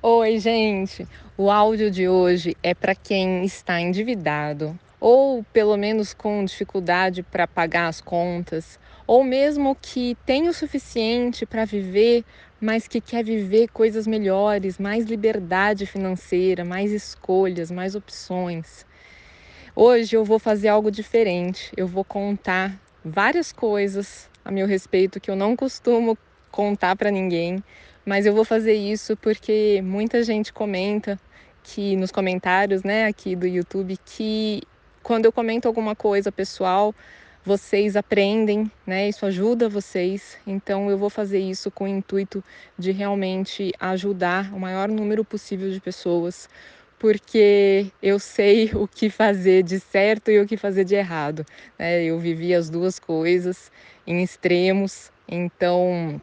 Oi, gente! O áudio de hoje é para quem está endividado ou pelo menos com dificuldade para pagar as contas, ou mesmo que tem o suficiente para viver, mas que quer viver coisas melhores, mais liberdade financeira, mais escolhas, mais opções. Hoje eu vou fazer algo diferente. Eu vou contar várias coisas a meu respeito que eu não costumo contar para ninguém, mas eu vou fazer isso porque muita gente comenta que nos comentários, né, aqui do YouTube que quando eu comento alguma coisa pessoal, vocês aprendem, né? Isso ajuda vocês. Então eu vou fazer isso com o intuito de realmente ajudar o maior número possível de pessoas, porque eu sei o que fazer de certo e o que fazer de errado. Né? Eu vivi as duas coisas em extremos, então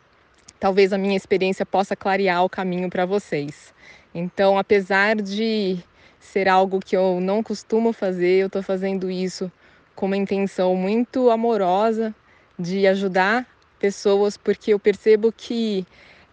talvez a minha experiência possa clarear o caminho para vocês. Então, apesar de ser algo que eu não costumo fazer, eu estou fazendo isso com uma intenção muito amorosa de ajudar pessoas, porque eu percebo que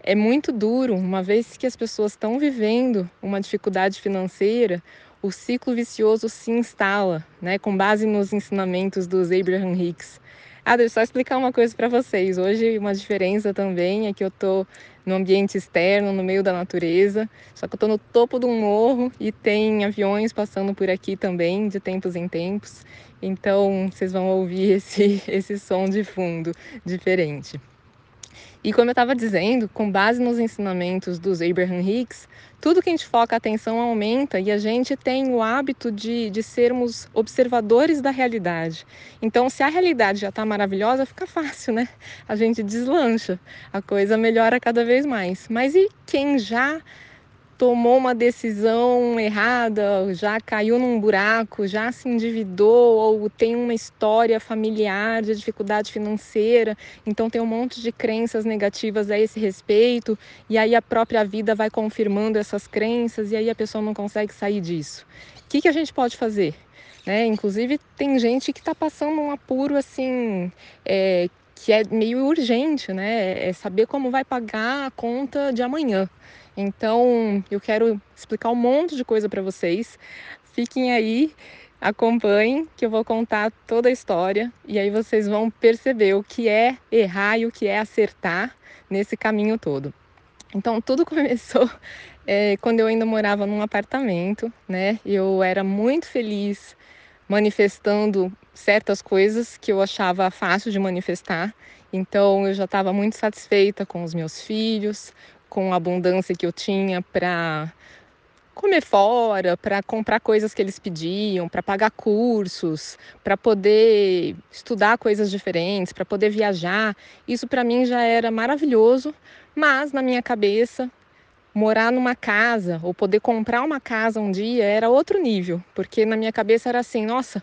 é muito duro, uma vez que as pessoas estão vivendo uma dificuldade financeira, o ciclo vicioso se instala, né, com base nos ensinamentos dos Abraham Hicks. Ah, deixa eu só explicar uma coisa para vocês. Hoje, uma diferença também é que eu estou no ambiente externo, no meio da natureza, só que eu estou no topo de um morro e tem aviões passando por aqui também, de tempos em tempos. Então, vocês vão ouvir esse, esse som de fundo diferente. E como eu estava dizendo, com base nos ensinamentos dos Abraham Hicks, tudo que a gente foca a atenção aumenta e a gente tem o hábito de, de sermos observadores da realidade. Então, se a realidade já está maravilhosa, fica fácil, né? A gente deslancha, a coisa melhora cada vez mais. Mas e quem já tomou uma decisão errada, já caiu num buraco, já se endividou ou tem uma história familiar de dificuldade financeira, então tem um monte de crenças negativas a esse respeito, e aí a própria vida vai confirmando essas crenças e aí a pessoa não consegue sair disso. O que, que a gente pode fazer? Né? Inclusive tem gente que está passando um apuro assim é, que é meio urgente, né? É saber como vai pagar a conta de amanhã. Então, eu quero explicar um monte de coisa para vocês. Fiquem aí, acompanhem, que eu vou contar toda a história e aí vocês vão perceber o que é errar e o que é acertar nesse caminho todo. Então, tudo começou é, quando eu ainda morava num apartamento, né? Eu era muito feliz manifestando certas coisas que eu achava fácil de manifestar. Então, eu já estava muito satisfeita com os meus filhos, com a abundância que eu tinha para comer fora, para comprar coisas que eles pediam, para pagar cursos, para poder estudar coisas diferentes, para poder viajar. Isso para mim já era maravilhoso, mas na minha cabeça morar numa casa ou poder comprar uma casa um dia era outro nível, porque na minha cabeça era assim, nossa,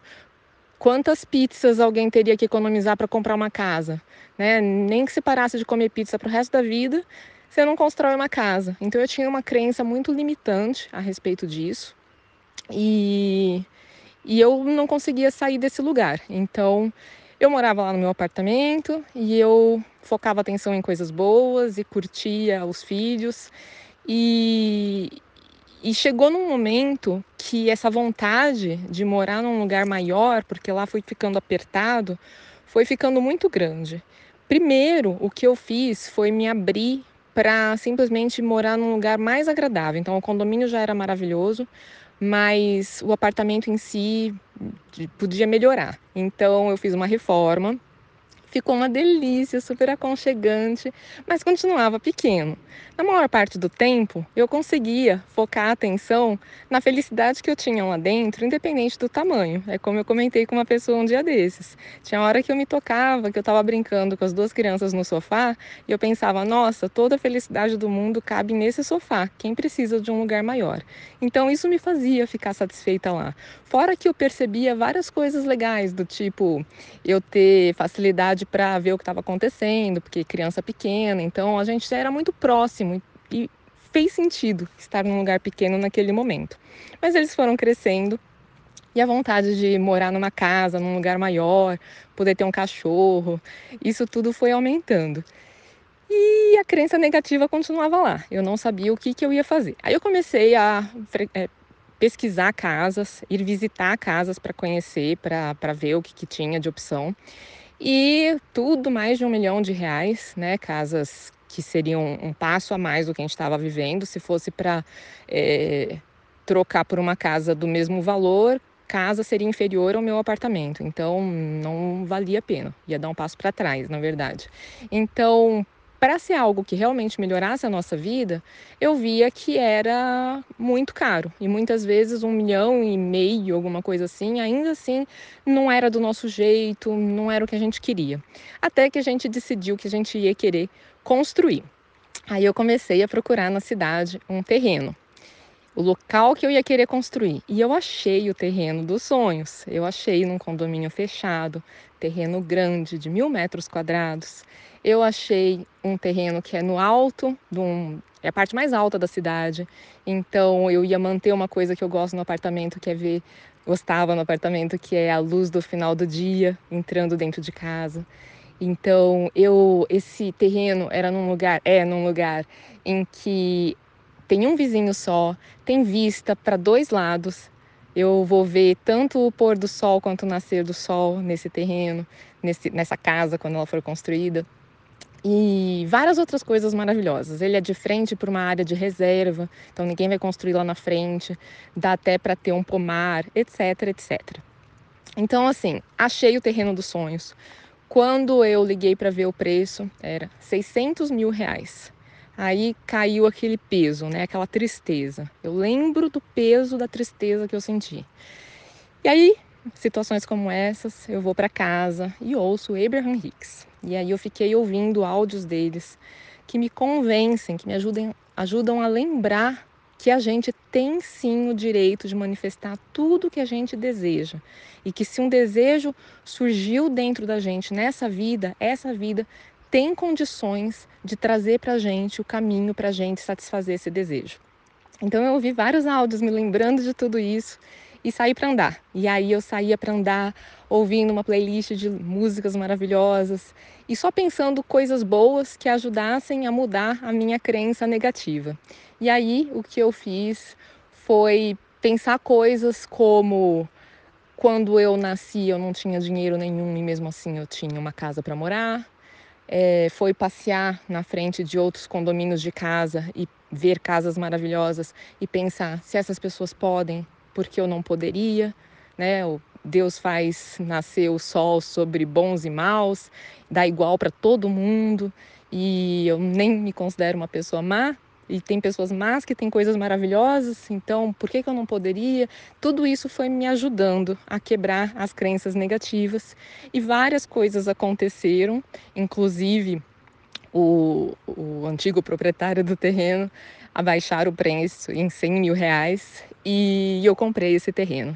quantas pizzas alguém teria que economizar para comprar uma casa, né? Nem que se parasse de comer pizza para o resto da vida, você não constrói uma casa. Então eu tinha uma crença muito limitante a respeito disso. E, e eu não conseguia sair desse lugar. Então eu morava lá no meu apartamento e eu focava atenção em coisas boas e curtia os filhos. E, e chegou num momento que essa vontade de morar num lugar maior, porque lá foi ficando apertado, foi ficando muito grande. Primeiro, o que eu fiz foi me abrir para simplesmente morar num lugar mais agradável. Então, o condomínio já era maravilhoso, mas o apartamento em si podia melhorar. Então, eu fiz uma reforma Ficou uma delícia, super aconchegante, mas continuava pequeno. Na maior parte do tempo, eu conseguia focar a atenção na felicidade que eu tinha lá dentro, independente do tamanho. É como eu comentei com uma pessoa um dia desses. Tinha hora que eu me tocava, que eu estava brincando com as duas crianças no sofá, e eu pensava: nossa, toda a felicidade do mundo cabe nesse sofá. Quem precisa de um lugar maior? Então, isso me fazia ficar satisfeita lá. Fora que eu percebia várias coisas legais, do tipo eu ter facilidade para ver o que estava acontecendo, porque criança pequena, então a gente era muito próximo e fez sentido estar num lugar pequeno naquele momento. Mas eles foram crescendo e a vontade de morar numa casa, num lugar maior, poder ter um cachorro, isso tudo foi aumentando. E a crença negativa continuava lá. Eu não sabia o que, que eu ia fazer. Aí eu comecei a é, pesquisar casas, ir visitar casas para conhecer, para ver o que, que tinha de opção. E tudo mais de um milhão de reais, né? Casas que seriam um passo a mais do que a gente estava vivendo. Se fosse para é, trocar por uma casa do mesmo valor, casa seria inferior ao meu apartamento. Então não valia a pena. Ia dar um passo para trás, na verdade. Então, para ser algo que realmente melhorasse a nossa vida, eu via que era muito caro. E muitas vezes um milhão e meio, alguma coisa assim, ainda assim não era do nosso jeito, não era o que a gente queria. Até que a gente decidiu que a gente ia querer construir. Aí eu comecei a procurar na cidade um terreno o local que eu ia querer construir. E eu achei o terreno dos sonhos. Eu achei num condomínio fechado, terreno grande de mil metros quadrados. Eu achei um terreno que é no alto, um, é a parte mais alta da cidade. Então eu ia manter uma coisa que eu gosto no apartamento, que é ver, gostava no apartamento, que é a luz do final do dia entrando dentro de casa. Então eu esse terreno era num lugar, é num lugar em que tem um vizinho só, tem vista para dois lados. Eu vou ver tanto o pôr do sol quanto o nascer do sol nesse terreno, nesse, nessa casa quando ela for construída e várias outras coisas maravilhosas. Ele é de frente para uma área de reserva, então ninguém vai construir lá na frente, dá até para ter um pomar, etc, etc. Então, assim, achei o terreno dos sonhos. Quando eu liguei para ver o preço, era 600 mil reais. Aí caiu aquele peso, né? Aquela tristeza. Eu lembro do peso da tristeza que eu senti. E aí, situações como essas, eu vou para casa e ouço Abraham Hicks. E aí eu fiquei ouvindo áudios deles que me convencem, que me ajudem, ajudam a lembrar que a gente tem sim o direito de manifestar tudo o que a gente deseja. E que se um desejo surgiu dentro da gente nessa vida, essa vida tem condições de trazer para a gente o caminho para a gente satisfazer esse desejo. Então eu ouvi vários áudios me lembrando de tudo isso e saí para andar. E aí eu saía para andar ouvindo uma playlist de músicas maravilhosas e só pensando coisas boas que ajudassem a mudar a minha crença negativa. E aí o que eu fiz foi pensar coisas como quando eu nasci eu não tinha dinheiro nenhum e mesmo assim eu tinha uma casa para morar. É, foi passear na frente de outros condomínios de casa e ver casas maravilhosas e pensar se essas pessoas podem, porque eu não poderia, né? O Deus faz nascer o sol sobre bons e maus, dá igual para todo mundo, e eu nem me considero uma pessoa má, e tem pessoas más que têm coisas maravilhosas, então por que, que eu não poderia? Tudo isso foi me ajudando a quebrar as crenças negativas e várias coisas aconteceram, inclusive o, o antigo proprietário do terreno abaixar o preço em 100 mil reais e eu comprei esse terreno.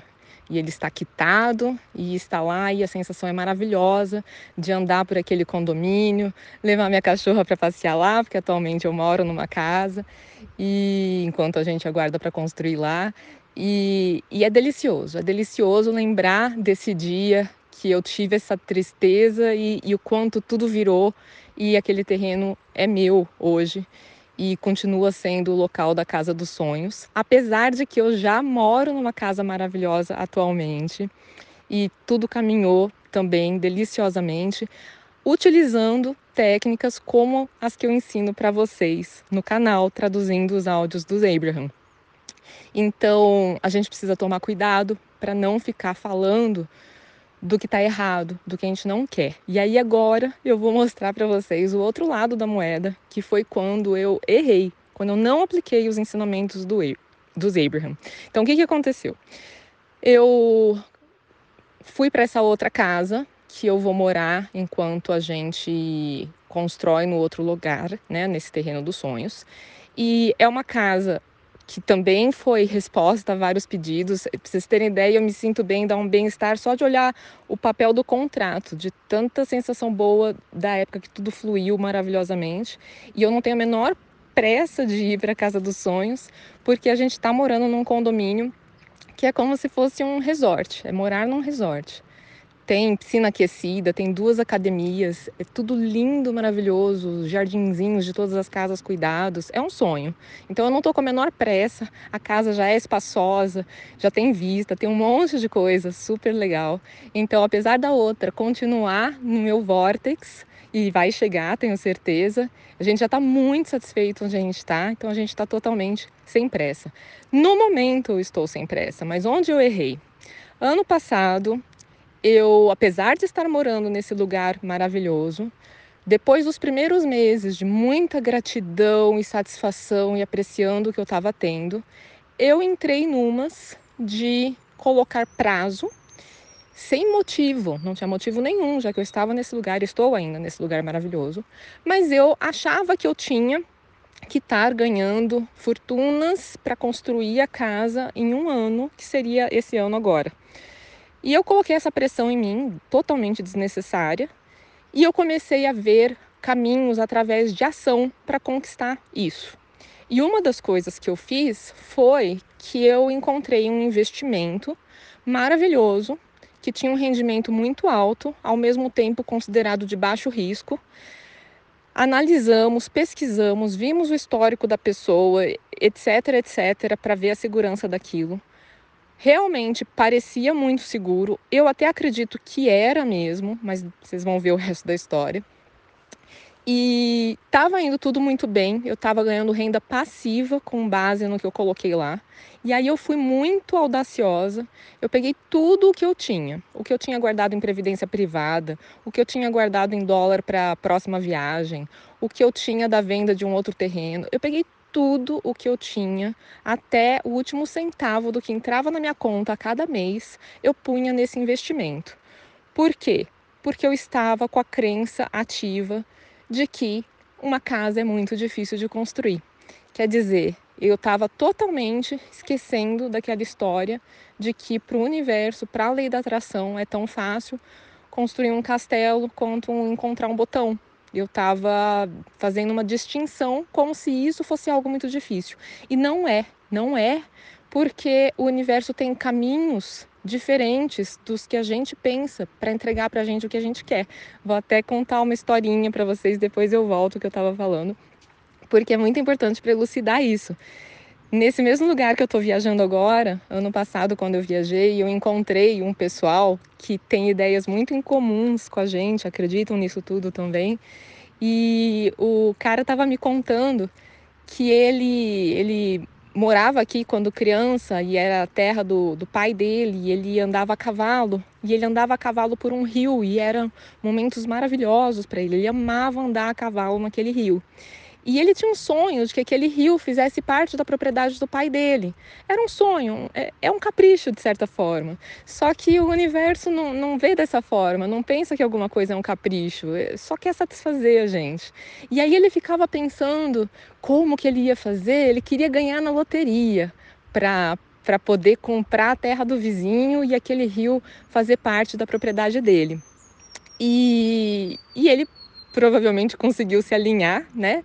E ele está quitado e está lá e a sensação é maravilhosa de andar por aquele condomínio, levar minha cachorra para passear lá, porque atualmente eu moro numa casa e enquanto a gente aguarda para construir lá. E, e é delicioso, é delicioso lembrar desse dia que eu tive essa tristeza e, e o quanto tudo virou e aquele terreno é meu hoje e continua sendo o local da Casa dos Sonhos, apesar de que eu já moro numa casa maravilhosa atualmente e tudo caminhou também deliciosamente, utilizando técnicas como as que eu ensino para vocês no canal, traduzindo os áudios dos Abraham. Então, a gente precisa tomar cuidado para não ficar falando do que está errado, do que a gente não quer. E aí agora eu vou mostrar para vocês o outro lado da moeda, que foi quando eu errei, quando eu não apliquei os ensinamentos do, dos Abraham. Então o que, que aconteceu? Eu fui para essa outra casa que eu vou morar enquanto a gente constrói no outro lugar, né, nesse terreno dos sonhos. E é uma casa que também foi resposta a vários pedidos. Para vocês terem ideia, eu me sinto bem, dá um bem-estar só de olhar o papel do contrato, de tanta sensação boa da época que tudo fluiu maravilhosamente. E eu não tenho a menor pressa de ir para a Casa dos Sonhos, porque a gente está morando num condomínio que é como se fosse um resort, é morar num resort. Tem piscina aquecida, tem duas academias, é tudo lindo, maravilhoso, jardinzinhos de todas as casas cuidados, é um sonho. Então eu não estou com a menor pressa, a casa já é espaçosa, já tem vista, tem um monte de coisa, super legal. Então, apesar da outra continuar no meu vortex, e vai chegar, tenho certeza. A gente já está muito satisfeito onde a gente está, então a gente está totalmente sem pressa. No momento eu estou sem pressa, mas onde eu errei? Ano passado eu, apesar de estar morando nesse lugar maravilhoso, depois dos primeiros meses de muita gratidão e satisfação e apreciando o que eu estava tendo, eu entrei numas de colocar prazo sem motivo, não tinha motivo nenhum, já que eu estava nesse lugar, estou ainda nesse lugar maravilhoso, mas eu achava que eu tinha que estar ganhando fortunas para construir a casa em um ano, que seria esse ano agora. E eu coloquei essa pressão em mim, totalmente desnecessária, e eu comecei a ver caminhos através de ação para conquistar isso. E uma das coisas que eu fiz foi que eu encontrei um investimento maravilhoso, que tinha um rendimento muito alto, ao mesmo tempo considerado de baixo risco. Analisamos, pesquisamos, vimos o histórico da pessoa, etc, etc, para ver a segurança daquilo realmente parecia muito seguro. Eu até acredito que era mesmo, mas vocês vão ver o resto da história. E estava indo tudo muito bem, eu estava ganhando renda passiva com base no que eu coloquei lá. E aí eu fui muito audaciosa. Eu peguei tudo o que eu tinha, o que eu tinha guardado em previdência privada, o que eu tinha guardado em dólar para a próxima viagem, o que eu tinha da venda de um outro terreno. Eu peguei tudo o que eu tinha, até o último centavo do que entrava na minha conta a cada mês, eu punha nesse investimento. Por quê? Porque eu estava com a crença ativa de que uma casa é muito difícil de construir. Quer dizer, eu estava totalmente esquecendo daquela história de que para o universo, para a lei da atração, é tão fácil construir um castelo quanto encontrar um botão. Eu estava fazendo uma distinção como se isso fosse algo muito difícil. E não é, não é, porque o universo tem caminhos diferentes dos que a gente pensa para entregar para a gente o que a gente quer. Vou até contar uma historinha para vocês, depois eu volto o que eu estava falando, porque é muito importante para elucidar isso. Nesse mesmo lugar que eu estou viajando agora, ano passado, quando eu viajei, eu encontrei um pessoal que tem ideias muito incomuns com a gente, acreditam nisso tudo também. E o cara estava me contando que ele, ele morava aqui quando criança e era a terra do, do pai dele, e ele andava a cavalo, e ele andava a cavalo por um rio, e eram momentos maravilhosos para ele, ele amava andar a cavalo naquele rio. E ele tinha um sonho de que aquele rio fizesse parte da propriedade do pai dele. Era um sonho, é, é um capricho de certa forma. Só que o universo não, não vê dessa forma, não pensa que alguma coisa é um capricho, é, só quer satisfazer a gente. E aí ele ficava pensando como que ele ia fazer, ele queria ganhar na loteria para para poder comprar a terra do vizinho e aquele rio fazer parte da propriedade dele. E, e ele provavelmente conseguiu se alinhar, né?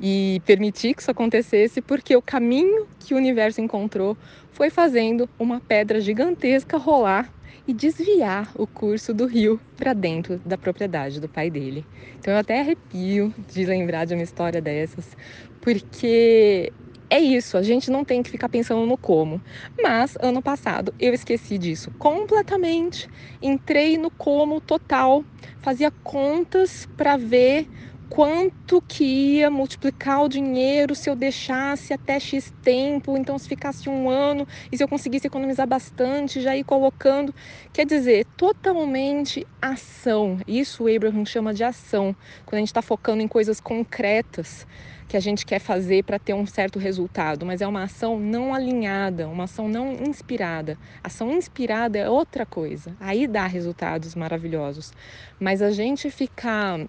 E permitir que isso acontecesse, porque o caminho que o universo encontrou foi fazendo uma pedra gigantesca rolar e desviar o curso do rio para dentro da propriedade do pai dele. Então eu até arrepio de lembrar de uma história dessas, porque é isso, a gente não tem que ficar pensando no como. Mas ano passado eu esqueci disso completamente. Entrei no como total, fazia contas para ver quanto que ia multiplicar o dinheiro se eu deixasse até X tempo, então se ficasse um ano e se eu conseguisse economizar bastante, já ir colocando. Quer dizer, totalmente ação. Isso o Abraham chama de ação, quando a gente está focando em coisas concretas que a gente quer fazer para ter um certo resultado, mas é uma ação não alinhada, uma ação não inspirada. Ação inspirada é outra coisa, aí dá resultados maravilhosos. Mas a gente ficar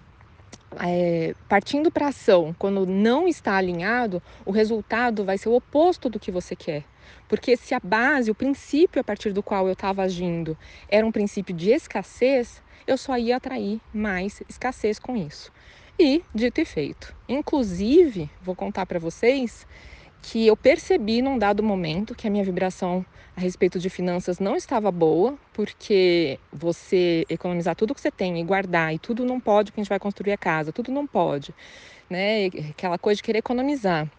é, partindo para ação quando não está alinhado, o resultado vai ser o oposto do que você quer. Porque se a base, o princípio a partir do qual eu estava agindo era um princípio de escassez, eu só ia atrair mais escassez com isso. E dito e feito. Inclusive, vou contar para vocês que eu percebi num dado momento que a minha vibração a respeito de finanças não estava boa, porque você economizar tudo que você tem e guardar, e tudo não pode, porque a gente vai construir a casa, tudo não pode, né? Aquela coisa de querer economizar.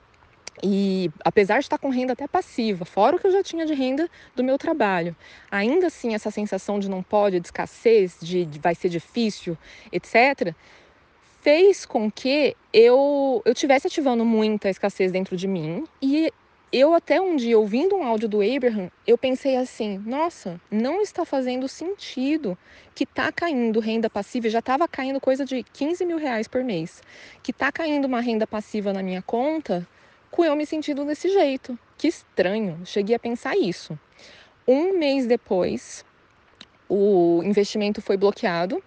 E apesar de estar com renda até passiva, fora o que eu já tinha de renda do meu trabalho, ainda assim essa sensação de não pode, de escassez, de, de vai ser difícil, etc., fez com que eu, eu tivesse ativando muita escassez dentro de mim e eu até um dia, ouvindo um áudio do Abraham, eu pensei assim, nossa, não está fazendo sentido que está caindo renda passiva, já estava caindo coisa de 15 mil reais por mês, que está caindo uma renda passiva na minha conta, com eu me sentindo desse jeito. Que estranho, cheguei a pensar isso. Um mês depois, o investimento foi bloqueado,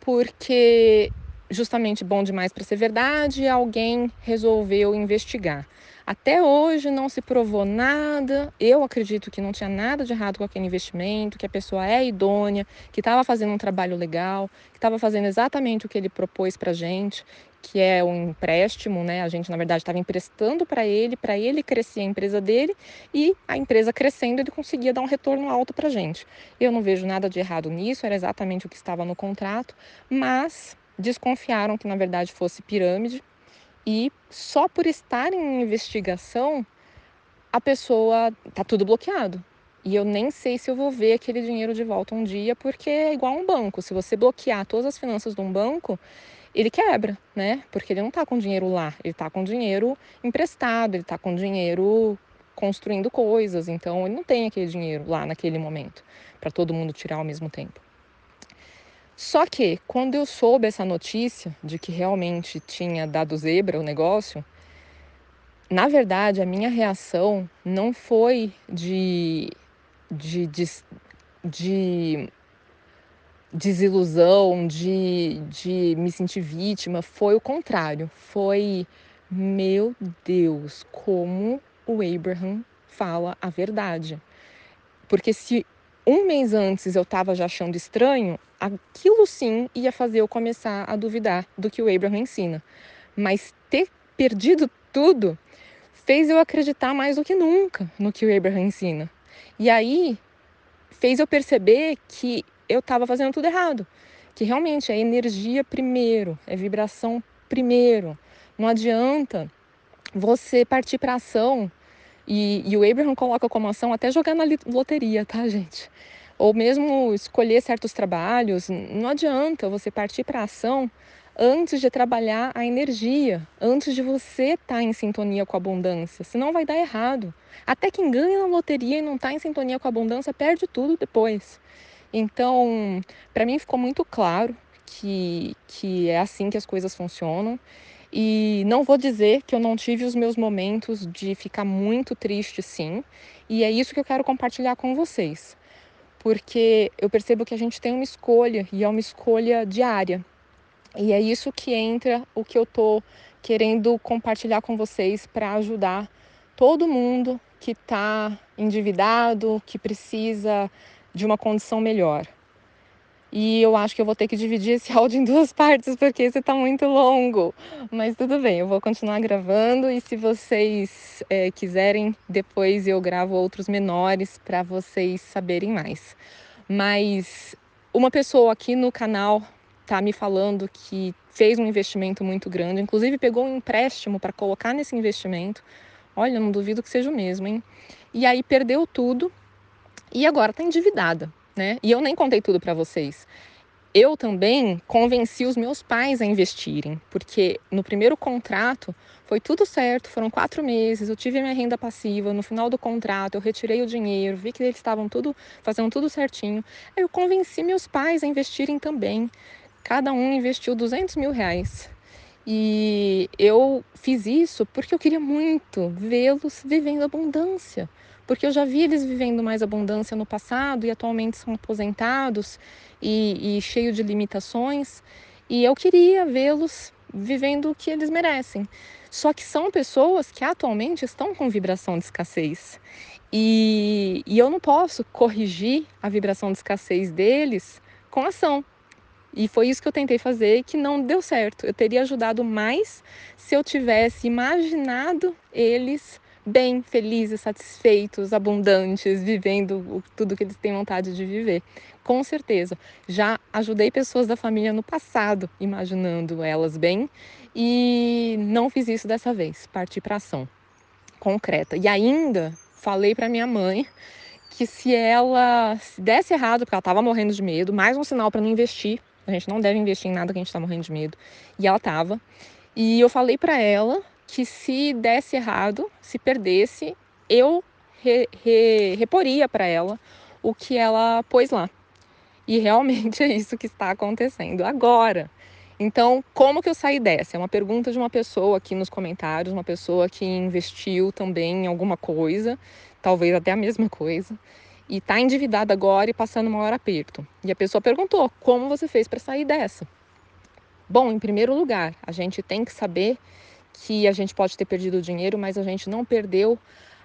porque justamente bom demais para ser verdade, alguém resolveu investigar. Até hoje não se provou nada. Eu acredito que não tinha nada de errado com aquele investimento, que a pessoa é idônea, que estava fazendo um trabalho legal, que estava fazendo exatamente o que ele propôs para gente, que é um empréstimo, né? A gente na verdade estava emprestando para ele, para ele crescer a empresa dele e a empresa crescendo ele conseguia dar um retorno alto para gente. Eu não vejo nada de errado nisso, era exatamente o que estava no contrato, mas desconfiaram que na verdade fosse pirâmide e só por estar em investigação, a pessoa tá tudo bloqueado. E eu nem sei se eu vou ver aquele dinheiro de volta um dia, porque é igual um banco. Se você bloquear todas as finanças de um banco, ele quebra, né? Porque ele não tá com dinheiro lá, ele tá com dinheiro emprestado, ele tá com dinheiro construindo coisas, então ele não tem aquele dinheiro lá naquele momento para todo mundo tirar ao mesmo tempo. Só que quando eu soube essa notícia de que realmente tinha dado zebra o negócio, na verdade a minha reação não foi de, de, de, de desilusão, de, de me sentir vítima, foi o contrário. Foi, meu Deus, como o Abraham fala a verdade. Porque se um mês antes eu estava já achando estranho, aquilo sim ia fazer eu começar a duvidar do que o Abraham ensina. Mas ter perdido tudo fez eu acreditar mais do que nunca no que o Abraham ensina. E aí fez eu perceber que eu estava fazendo tudo errado. Que realmente é energia primeiro, é vibração primeiro. Não adianta você partir para ação e, e, o Abraham coloca como ação até jogar na loteria, tá, gente? Ou mesmo escolher certos trabalhos. Não adianta você partir para ação antes de trabalhar a energia, antes de você estar tá em sintonia com a abundância, senão vai dar errado. Até quem ganha na loteria e não está em sintonia com a abundância perde tudo depois. Então, para mim ficou muito claro que, que é assim que as coisas funcionam. E não vou dizer que eu não tive os meus momentos de ficar muito triste, sim. E é isso que eu quero compartilhar com vocês. Porque eu percebo que a gente tem uma escolha e é uma escolha diária. E é isso que entra o que eu tô querendo compartilhar com vocês para ajudar todo mundo que está endividado, que precisa de uma condição melhor. E eu acho que eu vou ter que dividir esse áudio em duas partes, porque esse está muito longo. Mas tudo bem, eu vou continuar gravando e se vocês é, quiserem, depois eu gravo outros menores para vocês saberem mais. Mas uma pessoa aqui no canal tá me falando que fez um investimento muito grande, inclusive pegou um empréstimo para colocar nesse investimento. Olha, não duvido que seja o mesmo, hein? E aí perdeu tudo e agora está endividada né? E eu nem contei tudo para vocês. Eu também convenci os meus pais a investirem, porque no primeiro contrato foi tudo certo, foram quatro meses, eu tive minha renda passiva, no final do contrato eu retirei o dinheiro, vi que eles estavam tudo fazendo tudo certinho. Eu convenci meus pais a investirem também. Cada um investiu 200 mil reais. E eu fiz isso porque eu queria muito vê-los vivendo abundância porque eu já vi eles vivendo mais abundância no passado e atualmente são aposentados e, e cheios de limitações, e eu queria vê-los vivendo o que eles merecem. Só que são pessoas que atualmente estão com vibração de escassez. E, e eu não posso corrigir a vibração de escassez deles com ação. E foi isso que eu tentei fazer que não deu certo. Eu teria ajudado mais se eu tivesse imaginado eles bem, felizes, satisfeitos, abundantes, vivendo tudo que eles têm vontade de viver. Com certeza. Já ajudei pessoas da família no passado, imaginando elas bem, e não fiz isso dessa vez. Parti para ação concreta. E ainda falei para minha mãe que se ela se desse errado, porque ela estava morrendo de medo, mais um sinal para não investir. A gente não deve investir em nada que a gente está morrendo de medo. E ela estava. E eu falei para ela que se desse errado, se perdesse, eu re, re, reporia para ela o que ela pôs lá. E realmente é isso que está acontecendo agora. Então, como que eu saí dessa? É uma pergunta de uma pessoa aqui nos comentários, uma pessoa que investiu também em alguma coisa, talvez até a mesma coisa, e está endividada agora e passando maior aperto. E a pessoa perguntou: como você fez para sair dessa? Bom, em primeiro lugar, a gente tem que saber que a gente pode ter perdido o dinheiro, mas a gente não perdeu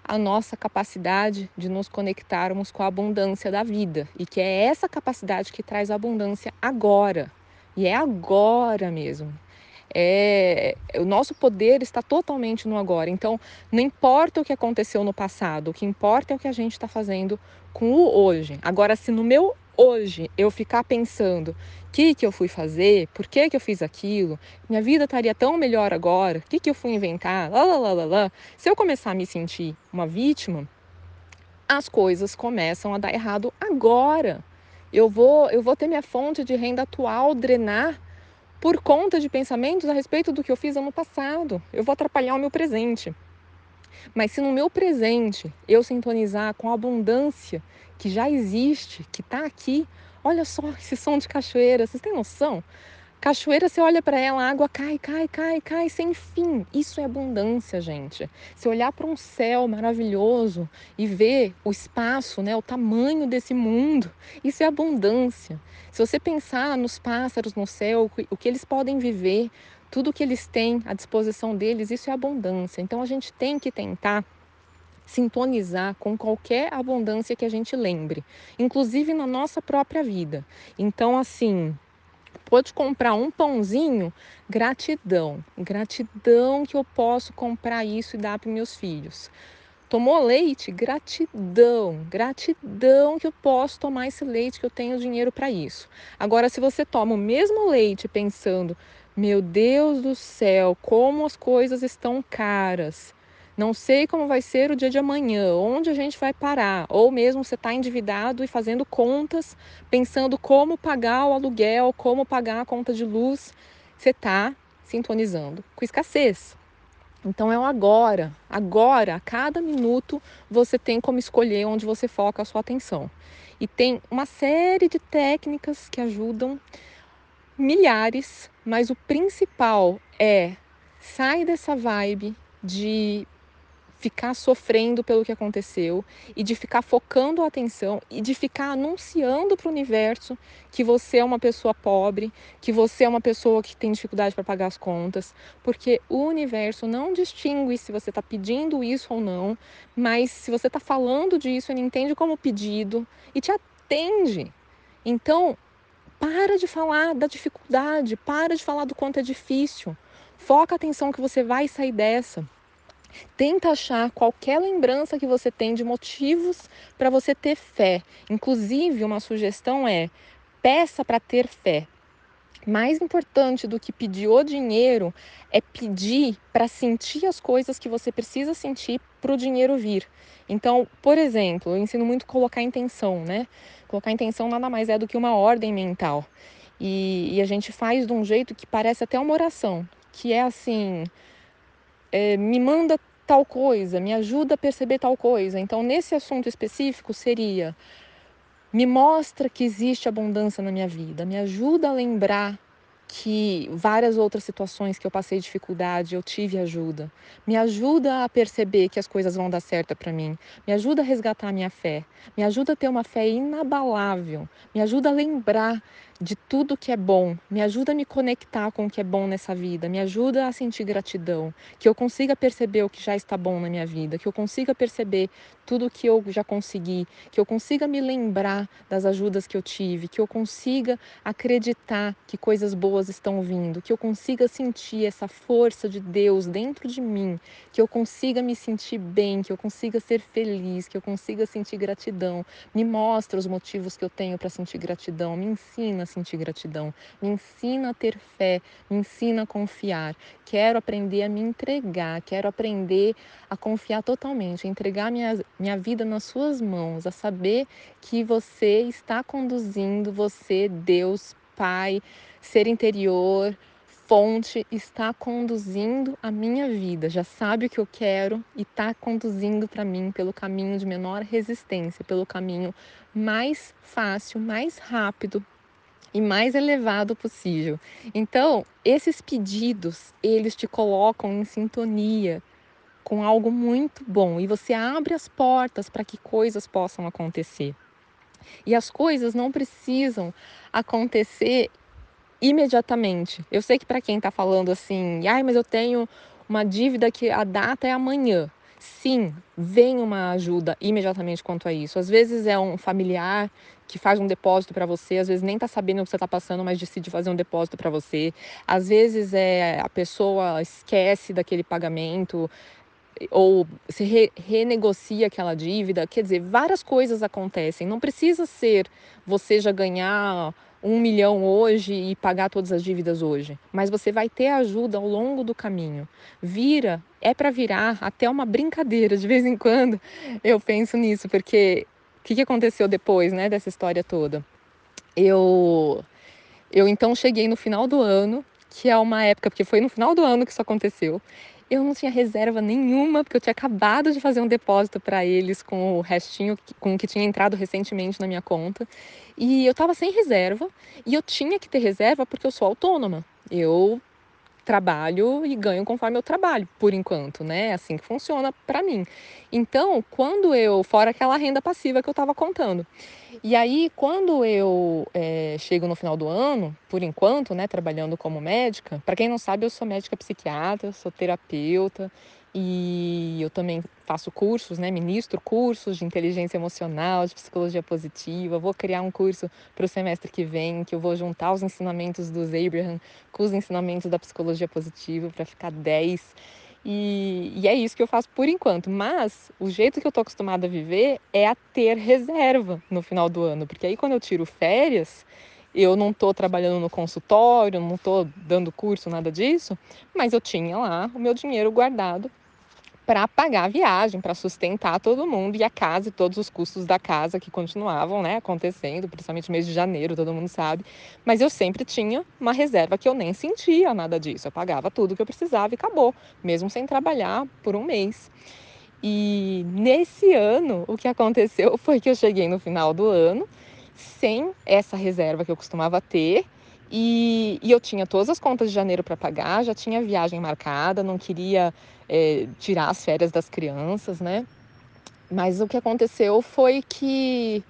a nossa capacidade de nos conectarmos com a abundância da vida e que é essa capacidade que traz a abundância agora. E é agora mesmo. É, o nosso poder está totalmente no agora. Então, não importa o que aconteceu no passado, o que importa é o que a gente está fazendo com o hoje. Agora, se no meu hoje eu ficar pensando o que, que eu fui fazer, por que, que eu fiz aquilo, minha vida estaria tão melhor agora, o que, que eu fui inventar, lá, lá, lá, lá, lá. Se eu começar a me sentir uma vítima, as coisas começam a dar errado agora. Eu vou, eu vou ter minha fonte de renda atual drenar por conta de pensamentos a respeito do que eu fiz ano passado. Eu vou atrapalhar o meu presente. Mas se no meu presente eu sintonizar com a abundância que já existe, que está aqui, olha só esse som de cachoeira, vocês têm noção? Cachoeira, você olha para ela, a água cai, cai, cai, cai, sem fim. Isso é abundância, gente. Se olhar para um céu maravilhoso e ver o espaço, né, o tamanho desse mundo, isso é abundância. Se você pensar nos pássaros no céu, o que eles podem viver, tudo que eles têm à disposição deles, isso é abundância. Então a gente tem que tentar sintonizar com qualquer abundância que a gente lembre, inclusive na nossa própria vida. Então, assim, pode comprar um pãozinho, gratidão. Gratidão que eu posso comprar isso e dar para meus filhos. Tomou leite? Gratidão. Gratidão que eu posso tomar esse leite, que eu tenho dinheiro para isso. Agora, se você toma o mesmo leite pensando, meu Deus do céu, como as coisas estão caras. Não sei como vai ser o dia de amanhã, onde a gente vai parar. Ou mesmo você está endividado e fazendo contas, pensando como pagar o aluguel, como pagar a conta de luz. Você está sintonizando com escassez. Então é o agora. Agora, a cada minuto, você tem como escolher onde você foca a sua atenção. E tem uma série de técnicas que ajudam milhares, mas o principal é sai dessa vibe de ficar sofrendo pelo que aconteceu e de ficar focando a atenção e de ficar anunciando para o universo que você é uma pessoa pobre, que você é uma pessoa que tem dificuldade para pagar as contas, porque o universo não distingue se você está pedindo isso ou não, mas se você está falando disso, ele entende como pedido e te atende. Então, para de falar da dificuldade, para de falar do quanto é difícil. Foca a atenção que você vai sair dessa. Tenta achar qualquer lembrança que você tem de motivos para você ter fé. Inclusive, uma sugestão é: peça para ter fé. Mais importante do que pedir o dinheiro é pedir para sentir as coisas que você precisa sentir para o dinheiro vir. Então, por exemplo, eu ensino muito colocar intenção, né? Colocar intenção nada mais é do que uma ordem mental. E, e a gente faz de um jeito que parece até uma oração, que é assim: é, me manda tal coisa, me ajuda a perceber tal coisa. Então, nesse assunto específico, seria: me mostra que existe abundância na minha vida, me ajuda a lembrar que várias outras situações que eu passei dificuldade, eu tive ajuda. Me ajuda a perceber que as coisas vão dar certo para mim. Me ajuda a resgatar a minha fé. Me ajuda a ter uma fé inabalável. Me ajuda a lembrar de tudo que é bom, me ajuda a me conectar com o que é bom nessa vida, me ajuda a sentir gratidão, que eu consiga perceber o que já está bom na minha vida, que eu consiga perceber tudo que eu já consegui, que eu consiga me lembrar das ajudas que eu tive, que eu consiga acreditar que coisas boas estão vindo, que eu consiga sentir essa força de Deus dentro de mim, que eu consiga me sentir bem, que eu consiga ser feliz, que eu consiga sentir gratidão. Me mostra os motivos que eu tenho para sentir gratidão, me ensina sentir gratidão, me ensina a ter fé, me ensina a confiar. Quero aprender a me entregar, quero aprender a confiar totalmente, a entregar minha, minha vida nas suas mãos, a saber que você está conduzindo, você, Deus, Pai, ser interior, fonte, está conduzindo a minha vida, já sabe o que eu quero e está conduzindo para mim pelo caminho de menor resistência, pelo caminho mais fácil, mais rápido, e mais elevado possível. Então, esses pedidos, eles te colocam em sintonia com algo muito bom e você abre as portas para que coisas possam acontecer. E as coisas não precisam acontecer imediatamente. Eu sei que para quem está falando assim, ai, mas eu tenho uma dívida que a data é amanhã. Sim, vem uma ajuda imediatamente quanto a isso. Às vezes é um familiar que faz um depósito para você, às vezes nem está sabendo o que você está passando, mas decide fazer um depósito para você. Às vezes é a pessoa esquece daquele pagamento ou se re renegocia aquela dívida. Quer dizer, várias coisas acontecem. Não precisa ser você já ganhar um milhão hoje e pagar todas as dívidas hoje, mas você vai ter ajuda ao longo do caminho. Vira, é para virar até uma brincadeira de vez em quando. Eu penso nisso porque o que, que aconteceu depois, né, dessa história toda? Eu eu então cheguei no final do ano, que é uma época, porque foi no final do ano que isso aconteceu. Eu não tinha reserva nenhuma, porque eu tinha acabado de fazer um depósito para eles com o restinho, com o que tinha entrado recentemente na minha conta. E eu estava sem reserva, e eu tinha que ter reserva porque eu sou autônoma. Eu trabalho e ganho conforme eu trabalho, por enquanto, né? É assim que funciona para mim. Então, quando eu, fora aquela renda passiva que eu estava contando. E aí, quando eu é, chego no final do ano, por enquanto, né, trabalhando como médica, para quem não sabe, eu sou médica psiquiatra, sou terapeuta e eu também faço cursos, né? Ministro cursos de inteligência emocional, de psicologia positiva. Vou criar um curso para o semestre que vem, que eu vou juntar os ensinamentos dos Abraham com os ensinamentos da psicologia positiva para ficar 10. E, e, é isso que eu faço por enquanto. Mas o jeito que eu estou acostumada a viver é a ter reserva no final do ano. Porque aí quando eu tiro férias, eu não estou trabalhando no consultório, não estou dando curso, nada disso, mas eu tinha lá o meu dinheiro guardado para pagar a viagem, para sustentar todo mundo e a casa e todos os custos da casa que continuavam né, acontecendo, principalmente no mês de janeiro, todo mundo sabe. Mas eu sempre tinha uma reserva que eu nem sentia nada disso. Eu pagava tudo que eu precisava e acabou, mesmo sem trabalhar por um mês. E nesse ano, o que aconteceu foi que eu cheguei no final do ano sem essa reserva que eu costumava ter e, e, eu tinha todas as contas de janeiro para pagar, já tinha viagem marcada, não queria é, tirar as férias das crianças, né? Mas o que aconteceu foi que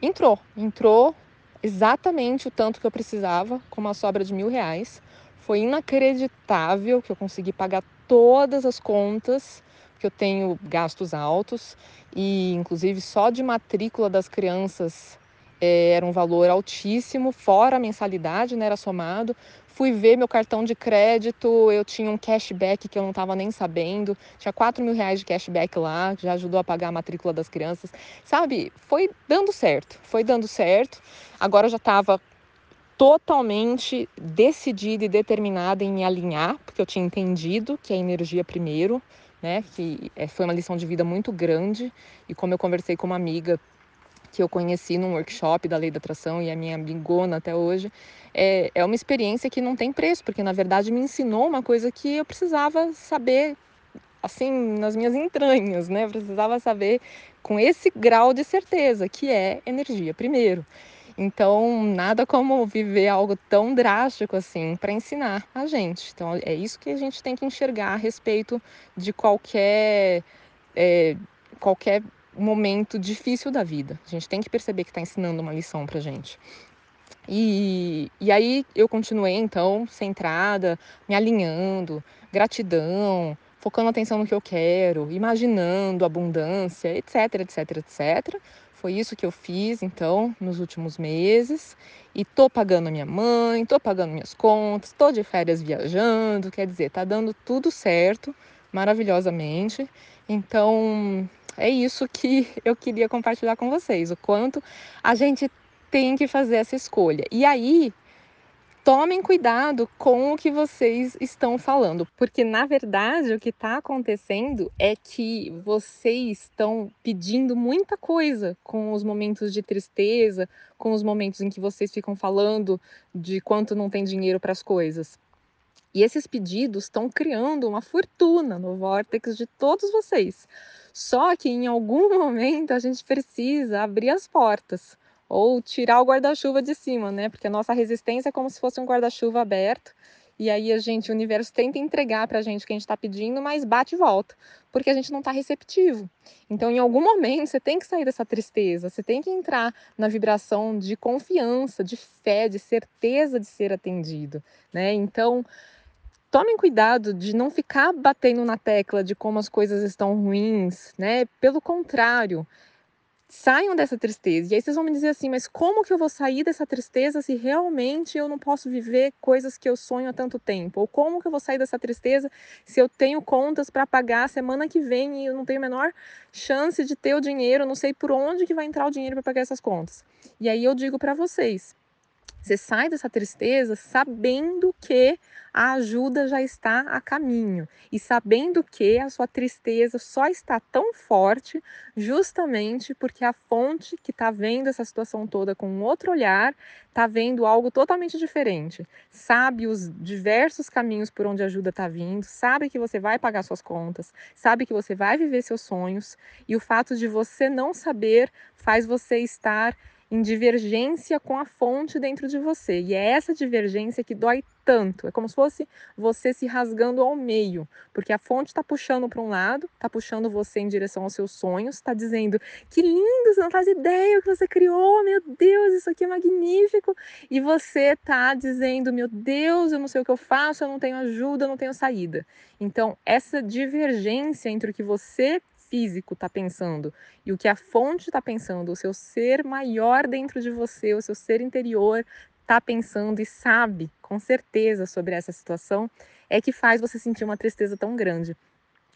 entrou, entrou exatamente o tanto que eu precisava, com uma sobra de mil reais. Foi inacreditável que eu consegui pagar todas as contas, que eu tenho gastos altos e inclusive só de matrícula das crianças é, era um valor altíssimo, fora a mensalidade, né, era somado. Fui ver meu cartão de crédito, eu tinha um cashback que eu não estava nem sabendo, tinha 4 mil reais de cashback lá, já ajudou a pagar a matrícula das crianças. Sabe, foi dando certo, foi dando certo. Agora eu já estava totalmente decidida e determinada em me alinhar, porque eu tinha entendido que a energia primeiro, né, que é, foi uma lição de vida muito grande. E como eu conversei com uma amiga que eu conheci num workshop da lei da atração e a minha amigona até hoje, é, é uma experiência que não tem preço, porque na verdade me ensinou uma coisa que eu precisava saber, assim, nas minhas entranhas, né? Eu precisava saber com esse grau de certeza, que é energia primeiro. Então, nada como viver algo tão drástico assim para ensinar a gente. Então, é isso que a gente tem que enxergar a respeito de qualquer, é, qualquer momento difícil da vida. A gente tem que perceber que está ensinando uma lição para gente. E, e aí eu continuei então centrada, me alinhando, gratidão, focando atenção no que eu quero, imaginando abundância, etc, etc, etc. Foi isso que eu fiz então nos últimos meses e tô pagando a minha mãe, tô pagando minhas contas, tô de férias viajando, quer dizer, tá dando tudo certo, maravilhosamente. Então, é isso que eu queria compartilhar com vocês, o quanto a gente tem que fazer essa escolha. E aí, tomem cuidado com o que vocês estão falando, porque na verdade o que está acontecendo é que vocês estão pedindo muita coisa com os momentos de tristeza, com os momentos em que vocês ficam falando de quanto não tem dinheiro para as coisas. E esses pedidos estão criando uma fortuna no vórtex de todos vocês. Só que em algum momento a gente precisa abrir as portas ou tirar o guarda-chuva de cima, né? Porque a nossa resistência é como se fosse um guarda-chuva aberto. E aí a gente, o universo tenta entregar para a gente o que a gente está pedindo, mas bate e volta, porque a gente não está receptivo. Então, em algum momento, você tem que sair dessa tristeza, você tem que entrar na vibração de confiança, de fé, de certeza de ser atendido, né? Então, tomem cuidado de não ficar batendo na tecla de como as coisas estão ruins, né? Pelo contrário, saiam dessa tristeza. E aí vocês vão me dizer assim, mas como que eu vou sair dessa tristeza se realmente eu não posso viver coisas que eu sonho há tanto tempo? Ou como que eu vou sair dessa tristeza se eu tenho contas para pagar semana que vem e eu não tenho a menor chance de ter o dinheiro, não sei por onde que vai entrar o dinheiro para pagar essas contas? E aí eu digo para vocês, você sai dessa tristeza sabendo que a ajuda já está a caminho e sabendo que a sua tristeza só está tão forte justamente porque a fonte que está vendo essa situação toda com um outro olhar está vendo algo totalmente diferente. Sabe os diversos caminhos por onde a ajuda está vindo, sabe que você vai pagar suas contas, sabe que você vai viver seus sonhos e o fato de você não saber faz você estar em divergência com a fonte dentro de você. E é essa divergência que dói tanto. É como se fosse você se rasgando ao meio, porque a fonte está puxando para um lado, está puxando você em direção aos seus sonhos, está dizendo que lindo, você não faz ideia o que você criou, meu Deus, isso aqui é magnífico. E você está dizendo, meu Deus, eu não sei o que eu faço, eu não tenho ajuda, eu não tenho saída. Então, essa divergência entre o que você físico está pensando e o que a fonte está pensando, o seu ser maior dentro de você, o seu ser interior está pensando e sabe com certeza sobre essa situação, é que faz você sentir uma tristeza tão grande.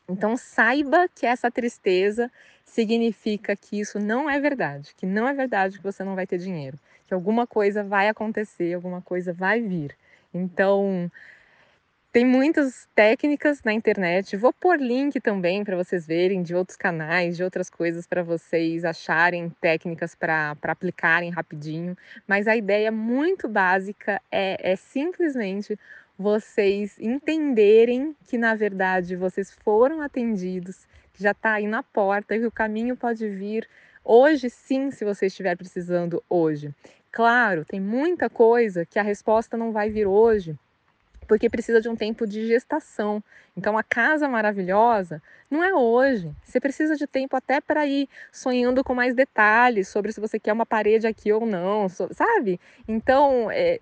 Então saiba que essa tristeza significa que isso não é verdade, que não é verdade que você não vai ter dinheiro, que alguma coisa vai acontecer, alguma coisa vai vir. Então, tem muitas técnicas na internet. Vou pôr link também para vocês verem de outros canais, de outras coisas para vocês acharem técnicas para aplicarem rapidinho. Mas a ideia muito básica é, é simplesmente vocês entenderem que na verdade vocês foram atendidos, que já está aí na porta, que o caminho pode vir hoje sim, se você estiver precisando hoje. Claro, tem muita coisa que a resposta não vai vir hoje porque precisa de um tempo de gestação. Então, a casa maravilhosa não é hoje. Você precisa de tempo até para ir sonhando com mais detalhes sobre se você quer uma parede aqui ou não, sabe? Então, é,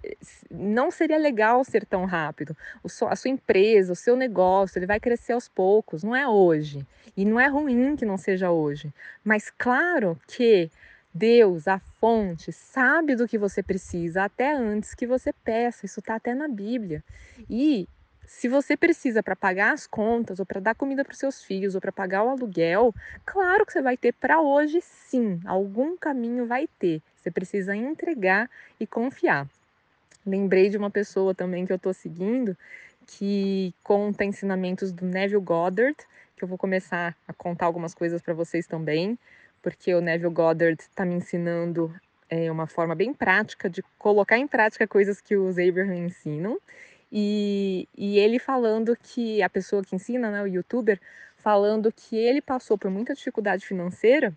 não seria legal ser tão rápido. a sua empresa, o seu negócio, ele vai crescer aos poucos, não é hoje. E não é ruim que não seja hoje. Mas, claro que Deus, a fonte, sabe do que você precisa até antes que você peça. Isso está até na Bíblia. E se você precisa para pagar as contas, ou para dar comida para os seus filhos, ou para pagar o aluguel, claro que você vai ter para hoje sim. Algum caminho vai ter. Você precisa entregar e confiar. Lembrei de uma pessoa também que eu estou seguindo que conta ensinamentos do Neville Goddard, que eu vou começar a contar algumas coisas para vocês também porque o Neville Goddard está me ensinando é, uma forma bem prática de colocar em prática coisas que os Abraham ensinam. E, e ele falando que a pessoa que ensina, né, o youtuber, falando que ele passou por muita dificuldade financeira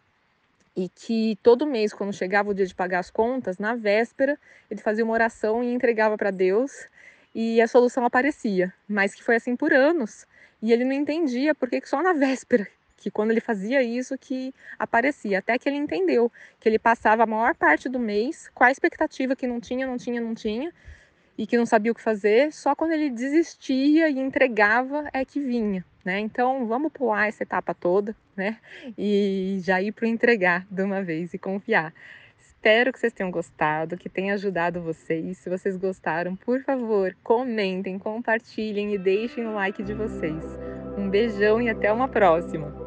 e que todo mês, quando chegava o dia de pagar as contas, na véspera, ele fazia uma oração e entregava para Deus e a solução aparecia, mas que foi assim por anos. E ele não entendia por que só na véspera que quando ele fazia isso que aparecia, até que ele entendeu que ele passava a maior parte do mês com a expectativa que não tinha, não tinha, não tinha, e que não sabia o que fazer, só quando ele desistia e entregava é que vinha, né? Então vamos pular essa etapa toda, né? E já ir para o entregar de uma vez e confiar. Espero que vocês tenham gostado, que tenha ajudado vocês. Se vocês gostaram, por favor, comentem, compartilhem e deixem o like de vocês. Um beijão e até uma próxima!